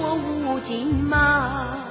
我无尽骂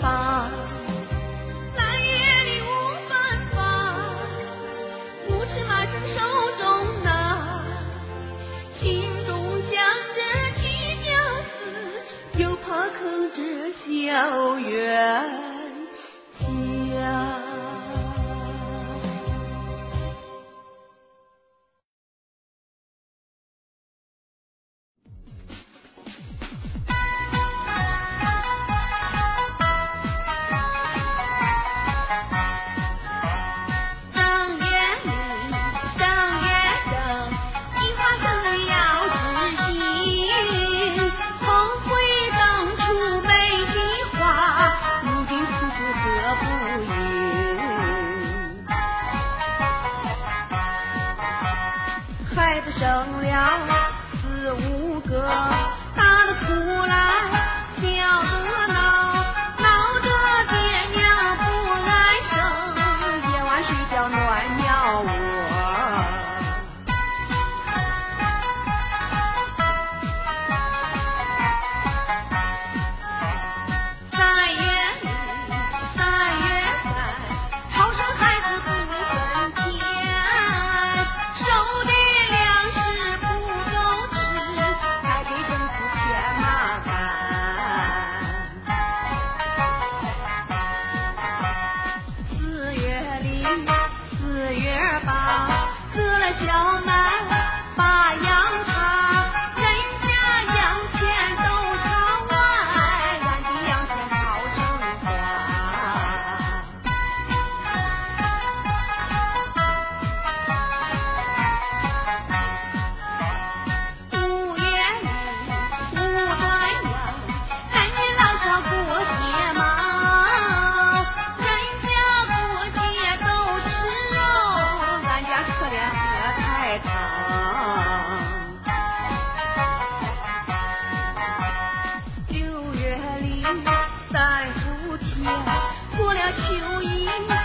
发生了。小马。三伏天，过了秋阴。